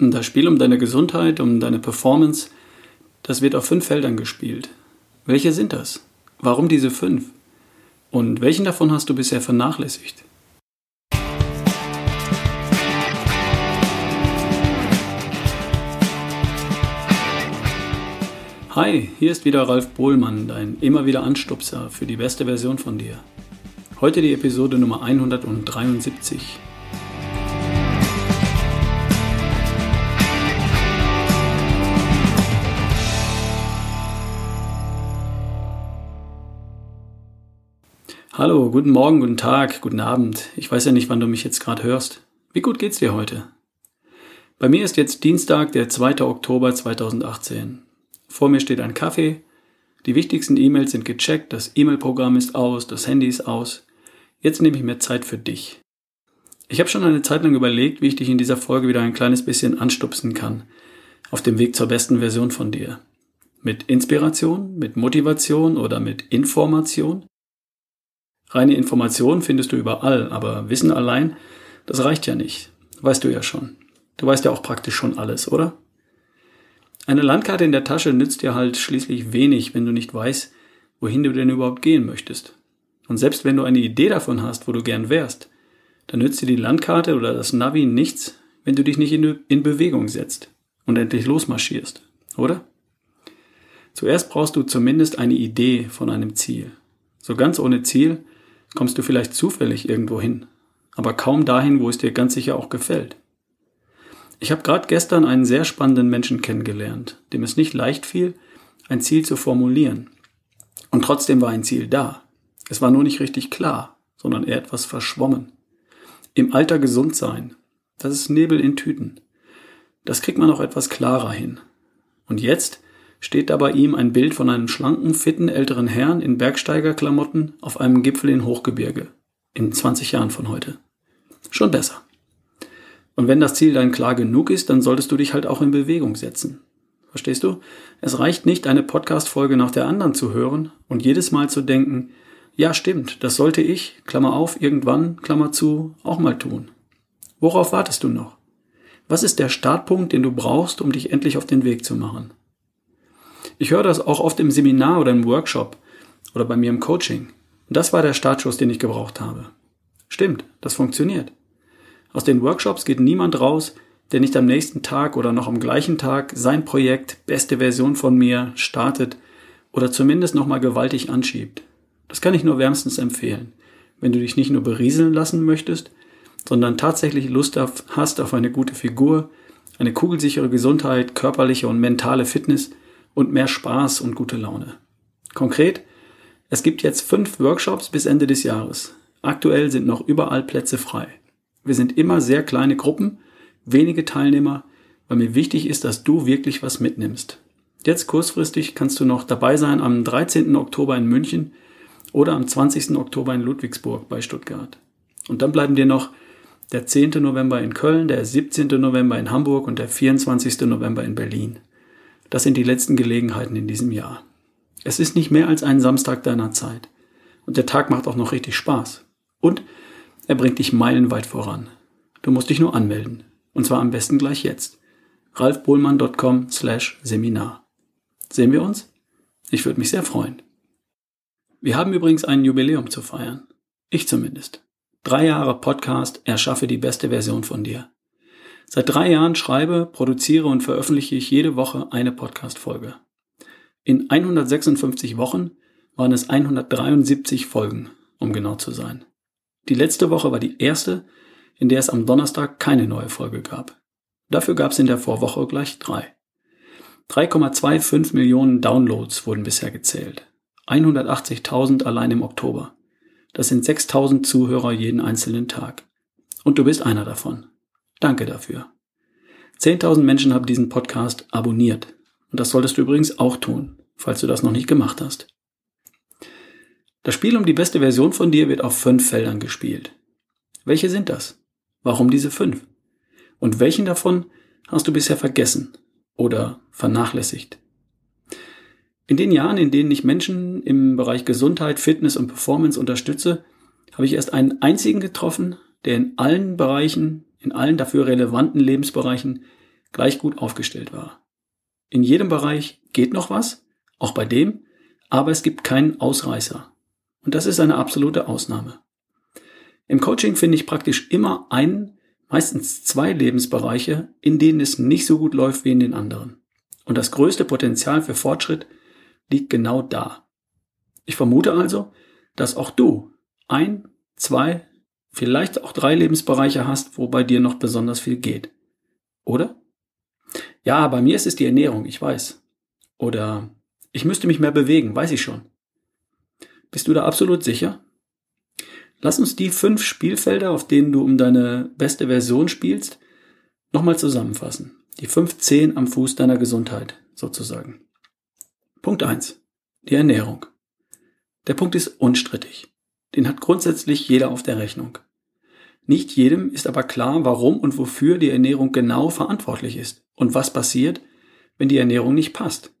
Das Spiel um deine Gesundheit, um deine Performance, das wird auf fünf Feldern gespielt. Welche sind das? Warum diese fünf? Und welchen davon hast du bisher vernachlässigt? Hi, hier ist wieder Ralf Bohlmann, dein immer wieder Anstupser für die beste Version von dir. Heute die Episode Nummer 173. Hallo, guten Morgen, guten Tag, guten Abend. Ich weiß ja nicht, wann du mich jetzt gerade hörst. Wie gut geht's dir heute? Bei mir ist jetzt Dienstag, der 2. Oktober 2018. Vor mir steht ein Kaffee. Die wichtigsten E-Mails sind gecheckt, das E-Mail-Programm ist aus, das Handy ist aus. Jetzt nehme ich mir Zeit für dich. Ich habe schon eine Zeit lang überlegt, wie ich dich in dieser Folge wieder ein kleines bisschen anstupsen kann. Auf dem Weg zur besten Version von dir. Mit Inspiration, mit Motivation oder mit Information? Reine Informationen findest du überall, aber Wissen allein, das reicht ja nicht. Weißt du ja schon. Du weißt ja auch praktisch schon alles, oder? Eine Landkarte in der Tasche nützt dir halt schließlich wenig, wenn du nicht weißt, wohin du denn überhaupt gehen möchtest. Und selbst wenn du eine Idee davon hast, wo du gern wärst, dann nützt dir die Landkarte oder das Navi nichts, wenn du dich nicht in, Bewegung setzt und endlich losmarschierst, oder? Zuerst brauchst du zumindest eine Idee von einem Ziel. So ganz ohne Ziel kommst du vielleicht zufällig irgendwo hin, aber kaum dahin, wo es dir ganz sicher auch gefällt. Ich habe gerade gestern einen sehr spannenden Menschen kennengelernt, dem es nicht leicht fiel, ein Ziel zu formulieren. Und trotzdem war ein Ziel da. Es war nur nicht richtig klar, sondern eher etwas verschwommen. Im Alter gesund sein, das ist Nebel in Tüten. Das kriegt man auch etwas klarer hin. Und jetzt steht da bei ihm ein Bild von einem schlanken, fitten älteren Herrn in Bergsteigerklamotten auf einem Gipfel in Hochgebirge. In 20 Jahren von heute. Schon besser. Und wenn das Ziel dann klar genug ist, dann solltest du dich halt auch in Bewegung setzen. Verstehst du? Es reicht nicht, eine Podcast-Folge nach der anderen zu hören und jedes Mal zu denken, ja stimmt, das sollte ich, Klammer auf, irgendwann, Klammer zu, auch mal tun. Worauf wartest du noch? Was ist der Startpunkt, den du brauchst, um dich endlich auf den Weg zu machen? Ich höre das auch oft im Seminar oder im Workshop oder bei mir im Coaching. Und das war der Startschuss, den ich gebraucht habe. Stimmt, das funktioniert. Aus den Workshops geht niemand raus, der nicht am nächsten Tag oder noch am gleichen Tag sein Projekt, beste Version von mir, startet oder zumindest nochmal gewaltig anschiebt. Das kann ich nur wärmstens empfehlen. Wenn du dich nicht nur berieseln lassen möchtest, sondern tatsächlich Lust auf, hast auf eine gute Figur, eine kugelsichere Gesundheit, körperliche und mentale Fitness und mehr Spaß und gute Laune. Konkret, es gibt jetzt fünf Workshops bis Ende des Jahres. Aktuell sind noch überall Plätze frei. Wir sind immer sehr kleine Gruppen, wenige Teilnehmer, weil mir wichtig ist, dass du wirklich was mitnimmst. Jetzt kurzfristig kannst du noch dabei sein am 13. Oktober in München oder am 20. Oktober in Ludwigsburg bei Stuttgart. Und dann bleiben dir noch der 10. November in Köln, der 17. November in Hamburg und der 24. November in Berlin. Das sind die letzten Gelegenheiten in diesem Jahr. Es ist nicht mehr als ein Samstag deiner Zeit. Und der Tag macht auch noch richtig Spaß. Und er bringt dich meilenweit voran. Du musst dich nur anmelden. Und zwar am besten gleich jetzt. ralfbohlmann.com slash Seminar. Sehen wir uns? Ich würde mich sehr freuen. Wir haben übrigens ein Jubiläum zu feiern. Ich zumindest. Drei Jahre Podcast Erschaffe die beste Version von dir. Seit drei Jahren schreibe, produziere und veröffentliche ich jede Woche eine Podcast-Folge. In 156 Wochen waren es 173 Folgen, um genau zu sein. Die letzte Woche war die erste, in der es am Donnerstag keine neue Folge gab. Dafür gab es in der Vorwoche gleich drei. 3,25 Millionen Downloads wurden bisher gezählt. 180.000 allein im Oktober. Das sind 6.000 Zuhörer jeden einzelnen Tag. Und du bist einer davon. Danke dafür. 10.000 Menschen haben diesen Podcast abonniert. Und das solltest du übrigens auch tun, falls du das noch nicht gemacht hast. Das Spiel um die beste Version von dir wird auf fünf Feldern gespielt. Welche sind das? Warum diese fünf? Und welchen davon hast du bisher vergessen oder vernachlässigt? In den Jahren, in denen ich Menschen im Bereich Gesundheit, Fitness und Performance unterstütze, habe ich erst einen einzigen getroffen, der in allen Bereichen in allen dafür relevanten Lebensbereichen gleich gut aufgestellt war. In jedem Bereich geht noch was, auch bei dem, aber es gibt keinen Ausreißer. Und das ist eine absolute Ausnahme. Im Coaching finde ich praktisch immer einen, meistens zwei Lebensbereiche, in denen es nicht so gut läuft wie in den anderen. Und das größte Potenzial für Fortschritt liegt genau da. Ich vermute also, dass auch du ein, zwei, vielleicht auch drei Lebensbereiche hast, wo bei dir noch besonders viel geht. Oder? Ja, bei mir ist es die Ernährung, ich weiß. Oder ich müsste mich mehr bewegen, weiß ich schon. Bist du da absolut sicher? Lass uns die fünf Spielfelder, auf denen du um deine beste Version spielst, nochmal zusammenfassen. Die fünf Zehen am Fuß deiner Gesundheit, sozusagen. Punkt eins: Die Ernährung. Der Punkt ist unstrittig. Den hat grundsätzlich jeder auf der Rechnung. Nicht jedem ist aber klar, warum und wofür die Ernährung genau verantwortlich ist und was passiert, wenn die Ernährung nicht passt.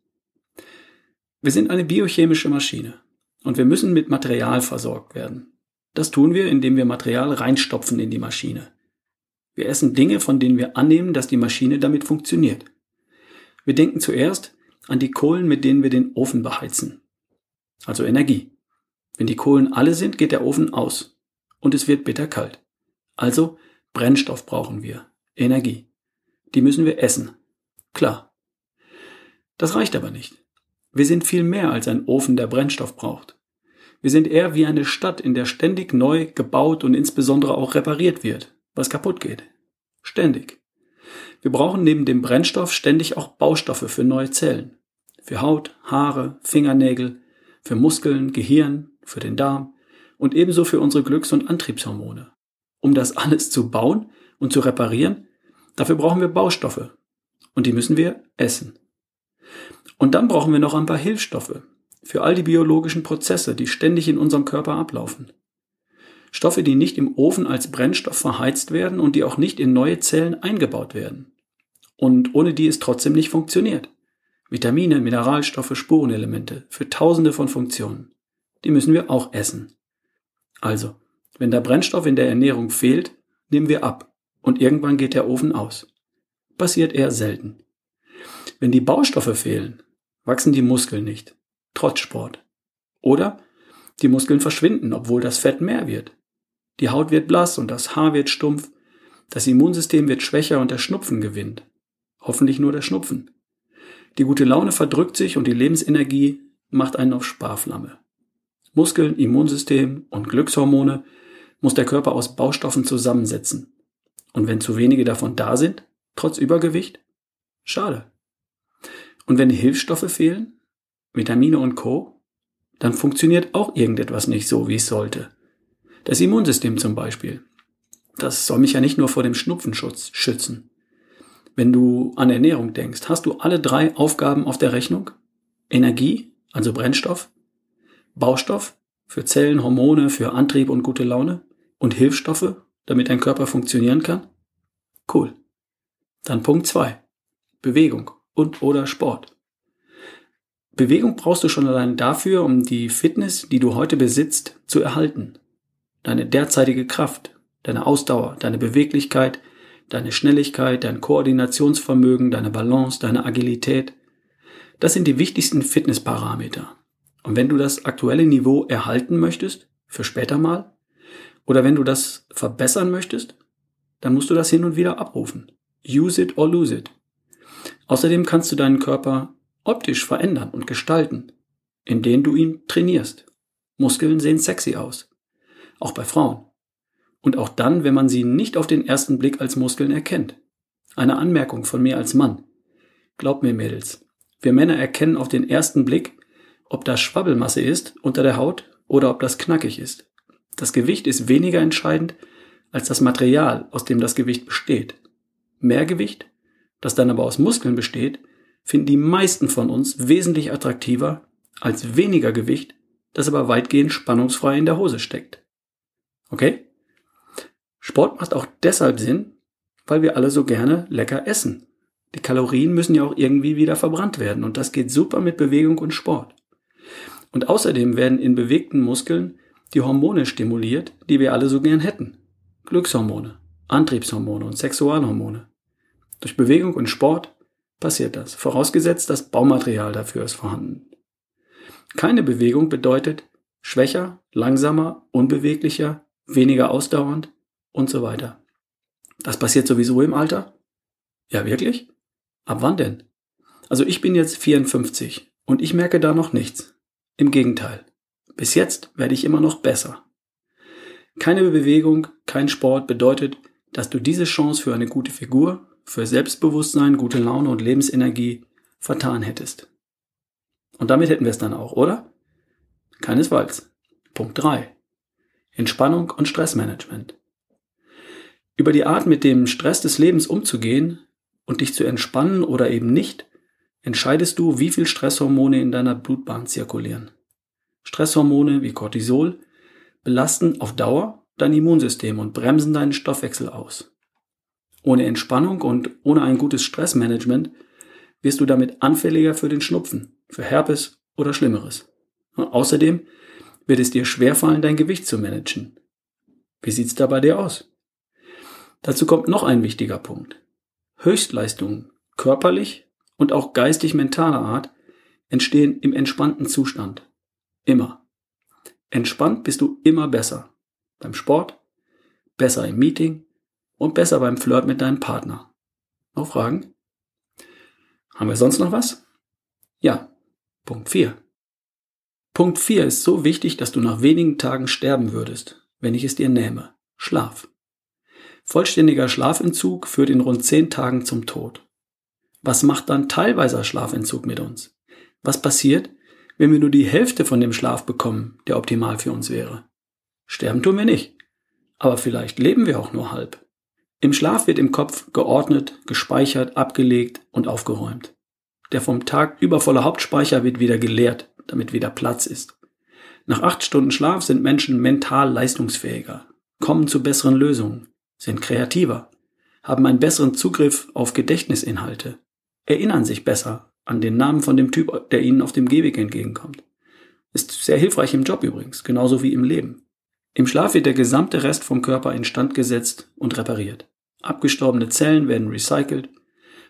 Wir sind eine biochemische Maschine und wir müssen mit Material versorgt werden. Das tun wir, indem wir Material reinstopfen in die Maschine. Wir essen Dinge, von denen wir annehmen, dass die Maschine damit funktioniert. Wir denken zuerst an die Kohlen, mit denen wir den Ofen beheizen. Also Energie. Wenn die Kohlen alle sind, geht der Ofen aus und es wird bitterkalt. Also Brennstoff brauchen wir, Energie. Die müssen wir essen. Klar. Das reicht aber nicht. Wir sind viel mehr als ein Ofen, der Brennstoff braucht. Wir sind eher wie eine Stadt, in der ständig neu gebaut und insbesondere auch repariert wird, was kaputt geht. Ständig. Wir brauchen neben dem Brennstoff ständig auch Baustoffe für neue Zellen. Für Haut, Haare, Fingernägel, für Muskeln, Gehirn, für den Darm und ebenso für unsere Glücks- und Antriebshormone. Um das alles zu bauen und zu reparieren, dafür brauchen wir Baustoffe. Und die müssen wir essen. Und dann brauchen wir noch ein paar Hilfsstoffe, für all die biologischen Prozesse, die ständig in unserem Körper ablaufen. Stoffe, die nicht im Ofen als Brennstoff verheizt werden und die auch nicht in neue Zellen eingebaut werden. Und ohne die es trotzdem nicht funktioniert. Vitamine, Mineralstoffe, Spurenelemente für tausende von Funktionen. Die müssen wir auch essen. Also, wenn der Brennstoff in der Ernährung fehlt, nehmen wir ab und irgendwann geht der Ofen aus. Passiert eher selten. Wenn die Baustoffe fehlen, wachsen die Muskeln nicht trotz Sport. Oder die Muskeln verschwinden, obwohl das Fett mehr wird. Die Haut wird blass und das Haar wird stumpf, das Immunsystem wird schwächer und der Schnupfen gewinnt. Hoffentlich nur der Schnupfen. Die gute Laune verdrückt sich und die Lebensenergie macht einen auf Sparflamme. Muskeln, Immunsystem und Glückshormone muss der Körper aus Baustoffen zusammensetzen. Und wenn zu wenige davon da sind, trotz Übergewicht, schade. Und wenn Hilfsstoffe fehlen, Vitamine und Co., dann funktioniert auch irgendetwas nicht so, wie es sollte. Das Immunsystem zum Beispiel. Das soll mich ja nicht nur vor dem Schnupfenschutz schützen. Wenn du an Ernährung denkst, hast du alle drei Aufgaben auf der Rechnung? Energie, also Brennstoff, Baustoff für Zellen, Hormone, für Antrieb und gute Laune und Hilfsstoffe, damit dein Körper funktionieren kann? Cool. Dann Punkt zwei: Bewegung und oder Sport. Bewegung brauchst du schon allein dafür, um die Fitness, die du heute besitzt, zu erhalten. Deine derzeitige Kraft, deine Ausdauer, deine Beweglichkeit, deine Schnelligkeit, dein Koordinationsvermögen, deine Balance, deine Agilität. Das sind die wichtigsten Fitnessparameter. Und wenn du das aktuelle Niveau erhalten möchtest, für später mal, oder wenn du das verbessern möchtest, dann musst du das hin und wieder abrufen. Use it or lose it. Außerdem kannst du deinen Körper optisch verändern und gestalten, indem du ihn trainierst. Muskeln sehen sexy aus. Auch bei Frauen. Und auch dann, wenn man sie nicht auf den ersten Blick als Muskeln erkennt. Eine Anmerkung von mir als Mann. Glaub mir, Mädels, wir Männer erkennen auf den ersten Blick, ob das Schwabbelmasse ist unter der Haut oder ob das knackig ist. Das Gewicht ist weniger entscheidend als das Material, aus dem das Gewicht besteht. Mehr Gewicht, das dann aber aus Muskeln besteht, finden die meisten von uns wesentlich attraktiver als weniger Gewicht, das aber weitgehend spannungsfrei in der Hose steckt. Okay? Sport macht auch deshalb Sinn, weil wir alle so gerne lecker essen. Die Kalorien müssen ja auch irgendwie wieder verbrannt werden und das geht super mit Bewegung und Sport. Und außerdem werden in bewegten Muskeln die Hormone stimuliert, die wir alle so gern hätten. Glückshormone, Antriebshormone und Sexualhormone. Durch Bewegung und Sport passiert das, vorausgesetzt das Baumaterial dafür ist vorhanden. Keine Bewegung bedeutet schwächer, langsamer, unbeweglicher, weniger ausdauernd und so weiter. Das passiert sowieso im Alter? Ja, wirklich? Ab wann denn? Also ich bin jetzt 54 und ich merke da noch nichts. Im Gegenteil. Bis jetzt werde ich immer noch besser. Keine Bewegung, kein Sport bedeutet, dass du diese Chance für eine gute Figur, für Selbstbewusstsein, gute Laune und Lebensenergie vertan hättest. Und damit hätten wir es dann auch, oder? Keinesfalls. Punkt 3. Entspannung und Stressmanagement. Über die Art, mit dem Stress des Lebens umzugehen und dich zu entspannen oder eben nicht, entscheidest du, wie viel Stresshormone in deiner Blutbahn zirkulieren. Stresshormone wie Cortisol belasten auf Dauer dein Immunsystem und bremsen deinen Stoffwechsel aus. Ohne Entspannung und ohne ein gutes Stressmanagement wirst du damit anfälliger für den Schnupfen, für Herpes oder Schlimmeres. Und außerdem wird es dir schwerfallen, dein Gewicht zu managen. Wie sieht's da bei dir aus? Dazu kommt noch ein wichtiger Punkt. Höchstleistungen, körperlich und auch geistig-mentaler Art, entstehen im entspannten Zustand. Immer. Entspannt bist du immer besser. Beim Sport, besser im Meeting und besser beim Flirt mit deinem Partner. Noch Fragen? Haben wir sonst noch was? Ja. Punkt 4. Punkt 4 ist so wichtig, dass du nach wenigen Tagen sterben würdest, wenn ich es dir nähme. Schlaf. Vollständiger Schlafentzug führt in rund 10 Tagen zum Tod. Was macht dann teilweiser Schlafentzug mit uns? Was passiert, wenn wir nur die Hälfte von dem Schlaf bekommen, der optimal für uns wäre? Sterben tun wir nicht. Aber vielleicht leben wir auch nur halb. Im Schlaf wird im Kopf geordnet, gespeichert, abgelegt und aufgeräumt. Der vom Tag übervolle Hauptspeicher wird wieder geleert, damit wieder Platz ist. Nach acht Stunden Schlaf sind Menschen mental leistungsfähiger, kommen zu besseren Lösungen, sind kreativer, haben einen besseren Zugriff auf Gedächtnisinhalte, erinnern sich besser an den Namen von dem Typ, der ihnen auf dem Gehweg entgegenkommt. Ist sehr hilfreich im Job übrigens, genauso wie im Leben. Im Schlaf wird der gesamte Rest vom Körper instand gesetzt und repariert. Abgestorbene Zellen werden recycelt,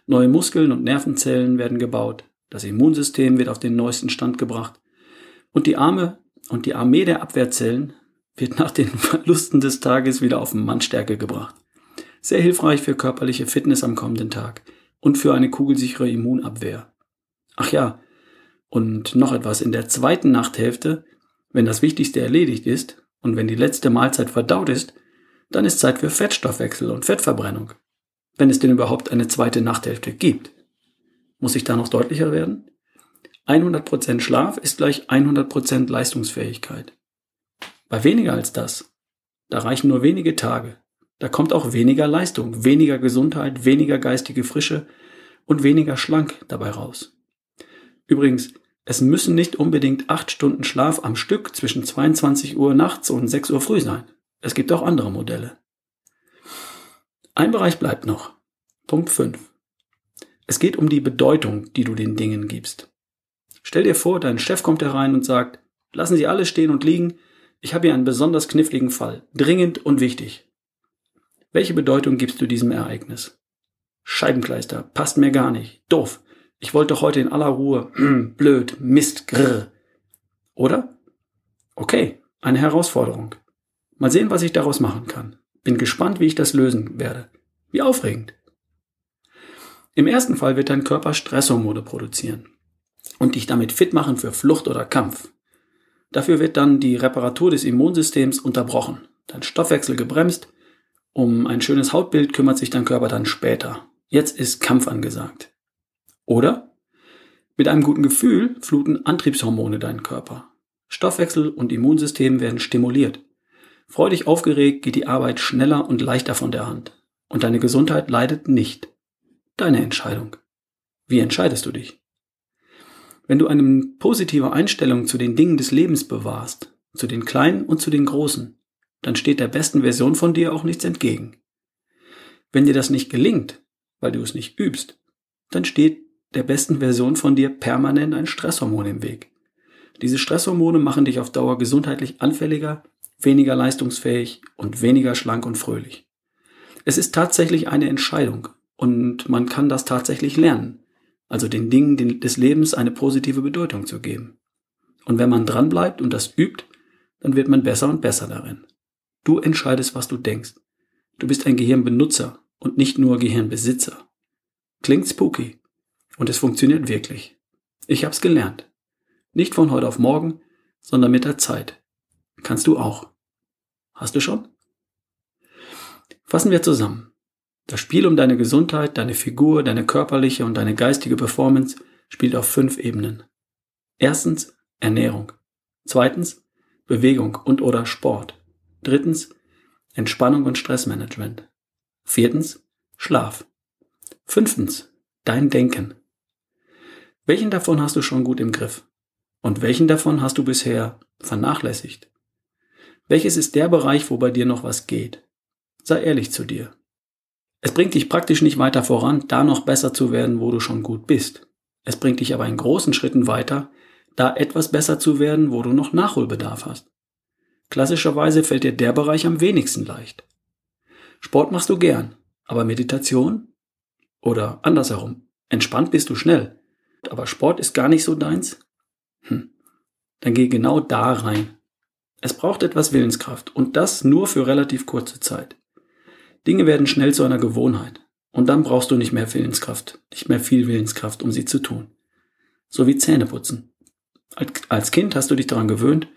neue Muskeln und Nervenzellen werden gebaut, das Immunsystem wird auf den neuesten Stand gebracht und die Arme und die Armee der Abwehrzellen wird nach den Verlusten des Tages wieder auf Mannstärke gebracht. Sehr hilfreich für körperliche Fitness am kommenden Tag und für eine kugelsichere Immunabwehr. Ach ja, und noch etwas in der zweiten Nachthälfte, wenn das Wichtigste erledigt ist, und wenn die letzte Mahlzeit verdaut ist, dann ist Zeit für Fettstoffwechsel und Fettverbrennung. Wenn es denn überhaupt eine zweite Nachthälfte gibt. Muss ich da noch deutlicher werden? 100% Schlaf ist gleich 100% Leistungsfähigkeit. Bei weniger als das, da reichen nur wenige Tage. Da kommt auch weniger Leistung, weniger Gesundheit, weniger geistige Frische und weniger schlank dabei raus. Übrigens, es müssen nicht unbedingt acht Stunden Schlaf am Stück zwischen 22 Uhr nachts und 6 Uhr früh sein. Es gibt auch andere Modelle. Ein Bereich bleibt noch. Punkt 5. Es geht um die Bedeutung, die du den Dingen gibst. Stell dir vor, dein Chef kommt herein und sagt, lassen Sie alles stehen und liegen, ich habe hier einen besonders kniffligen Fall, dringend und wichtig. Welche Bedeutung gibst du diesem Ereignis? Scheibenkleister, passt mir gar nicht, doof, ich wollte doch heute in aller Ruhe. Blöd, Mist, grrr. Oder? Okay, eine Herausforderung. Mal sehen, was ich daraus machen kann. Bin gespannt, wie ich das lösen werde. Wie aufregend. Im ersten Fall wird dein Körper Stresshormone produzieren und dich damit fit machen für Flucht oder Kampf. Dafür wird dann die Reparatur des Immunsystems unterbrochen, dein Stoffwechsel gebremst. Um ein schönes Hautbild kümmert sich dein Körper dann später. Jetzt ist Kampf angesagt. Oder mit einem guten Gefühl fluten Antriebshormone deinen Körper. Stoffwechsel und Immunsystem werden stimuliert. Freudig aufgeregt geht die Arbeit schneller und leichter von der Hand. Und deine Gesundheit leidet nicht. Deine Entscheidung. Wie entscheidest du dich? Wenn du eine positive Einstellung zu den Dingen des Lebens bewahrst, zu den kleinen und zu den großen, dann steht der besten Version von dir auch nichts entgegen. Wenn dir das nicht gelingt, weil du es nicht übst, dann steht der besten Version von dir permanent ein Stresshormon im Weg. Diese Stresshormone machen dich auf Dauer gesundheitlich anfälliger, weniger leistungsfähig und weniger schlank und fröhlich. Es ist tatsächlich eine Entscheidung Und man kann das tatsächlich lernen. Also den Dingen des Lebens eine positive Bedeutung zu geben. Und wenn man dranbleibt und das übt, dann wird man besser und besser darin. Du entscheidest, was du denkst. Du bist ein Gehirnbenutzer und nicht nur Gehirnbesitzer. Klingt spooky. Und es funktioniert wirklich. Ich hab's gelernt. Nicht von heute auf morgen, sondern mit der Zeit. Kannst du auch. Hast du schon? Fassen wir zusammen. Das Spiel um deine Gesundheit, deine Figur, deine körperliche und deine geistige Performance spielt auf fünf Ebenen. Erstens Ernährung. Zweitens Bewegung und oder Sport. Drittens Entspannung und Stressmanagement. Viertens Schlaf. Fünftens dein Denken. Welchen davon hast du schon gut im Griff? Und welchen davon hast du bisher vernachlässigt? Welches ist der Bereich, wo bei dir noch was geht? Sei ehrlich zu dir. Es bringt dich praktisch nicht weiter voran, da noch besser zu werden, wo du schon gut bist. Es bringt dich aber in großen Schritten weiter, da etwas besser zu werden, wo du noch Nachholbedarf hast. Klassischerweise fällt dir der Bereich am wenigsten leicht. Sport machst du gern, aber Meditation? Oder andersherum, entspannt bist du schnell, aber Sport ist gar nicht so deins? Hm, dann geh genau da rein. Es braucht etwas Willenskraft und das nur für relativ kurze Zeit. Dinge werden schnell zu einer Gewohnheit. Und dann brauchst du nicht mehr Willenskraft, nicht mehr viel Willenskraft, um sie zu tun. So wie Zähneputzen. Als Kind hast du dich daran gewöhnt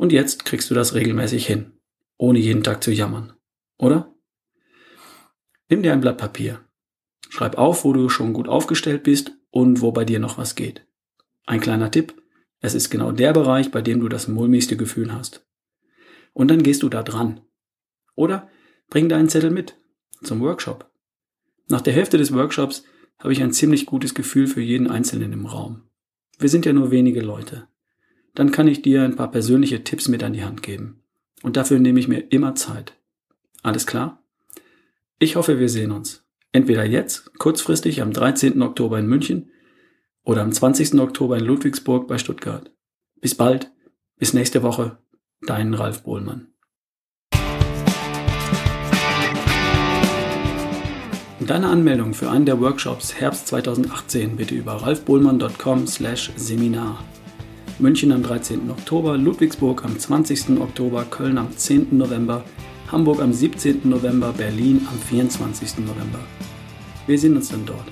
und jetzt kriegst du das regelmäßig hin, ohne jeden Tag zu jammern. Oder? Nimm dir ein Blatt Papier. Schreib auf, wo du schon gut aufgestellt bist und wo bei dir noch was geht. Ein kleiner Tipp. Es ist genau der Bereich, bei dem du das mulmigste Gefühl hast. Und dann gehst du da dran. Oder Bring deinen Zettel mit zum Workshop. Nach der Hälfte des Workshops habe ich ein ziemlich gutes Gefühl für jeden Einzelnen im Raum. Wir sind ja nur wenige Leute. Dann kann ich dir ein paar persönliche Tipps mit an die Hand geben. Und dafür nehme ich mir immer Zeit. Alles klar? Ich hoffe, wir sehen uns. Entweder jetzt, kurzfristig am 13. Oktober in München oder am 20. Oktober in Ludwigsburg bei Stuttgart. Bis bald, bis nächste Woche, dein Ralf Bohlmann. Deine Anmeldung für einen der Workshops Herbst 2018 bitte über ralfbohlmann.com slash Seminar. München am 13. Oktober, Ludwigsburg am 20. Oktober, Köln am 10. November, Hamburg am 17. November, Berlin am 24. November. Wir sehen uns dann dort.